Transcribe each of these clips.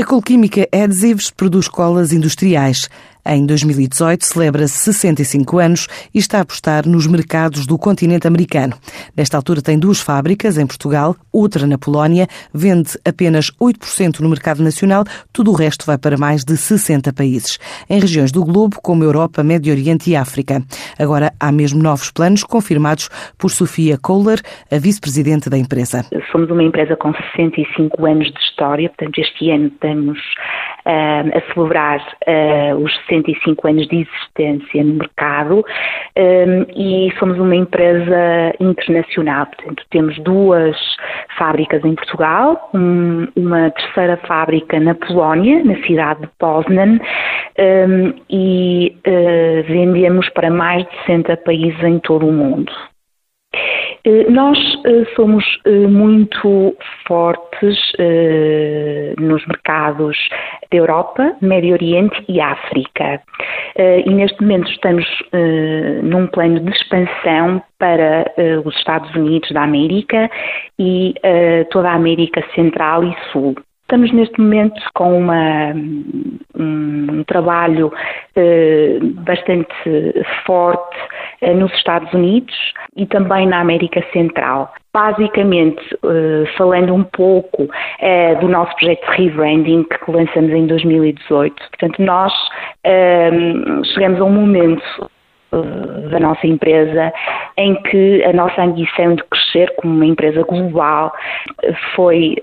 A Colquímica Adhesives produz colas industriais. Em 2018 celebra-se 65 anos e está a apostar nos mercados do continente americano. Nesta altura tem duas fábricas em Portugal, outra na Polónia, vende apenas 8% no mercado nacional, tudo o resto vai para mais de 60 países, em regiões do globo como Europa, Médio Oriente e África. Agora há mesmo novos planos confirmados por Sofia Kohler, a vice-presidente da empresa. Somos uma empresa com 65 anos de história, portanto este ano estamos uh, a celebrar uh, os 65 anos de existência no mercado um, e somos uma empresa internacional. Portanto, temos duas fábricas em Portugal, um, uma terceira fábrica na Polónia, na cidade de Poznan, um, e uh, vendemos para mais de 60 países em todo o mundo. Eh, nós eh, somos eh, muito fortes nos mercados da Europa, Médio Oriente e África. E neste momento estamos num plano de expansão para os Estados Unidos da América e toda a América Central e Sul. Estamos neste momento com uma, um trabalho bastante forte nos Estados Unidos e também na América Central. Basicamente, eh, falando um pouco eh, do nosso projeto de rebranding que lançamos em 2018, portanto, nós eh, chegamos a um momento da nossa empresa, em que a nossa ambição de crescer como uma empresa global foi,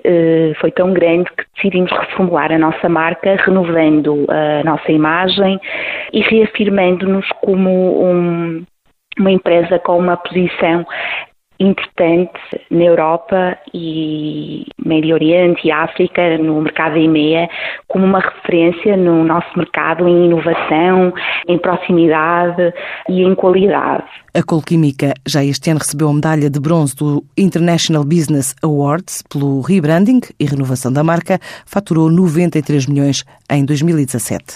foi tão grande que decidimos reformular a nossa marca, renovando a nossa imagem e reafirmando-nos como um, uma empresa com uma posição importante na Europa e Médio Oriente e África, no mercado EMEA, como uma referência no nosso mercado em inovação, em proximidade e em qualidade. A Colquímica já este ano recebeu a medalha de bronze do International Business Awards pelo rebranding e renovação da marca, faturou 93 milhões em 2017.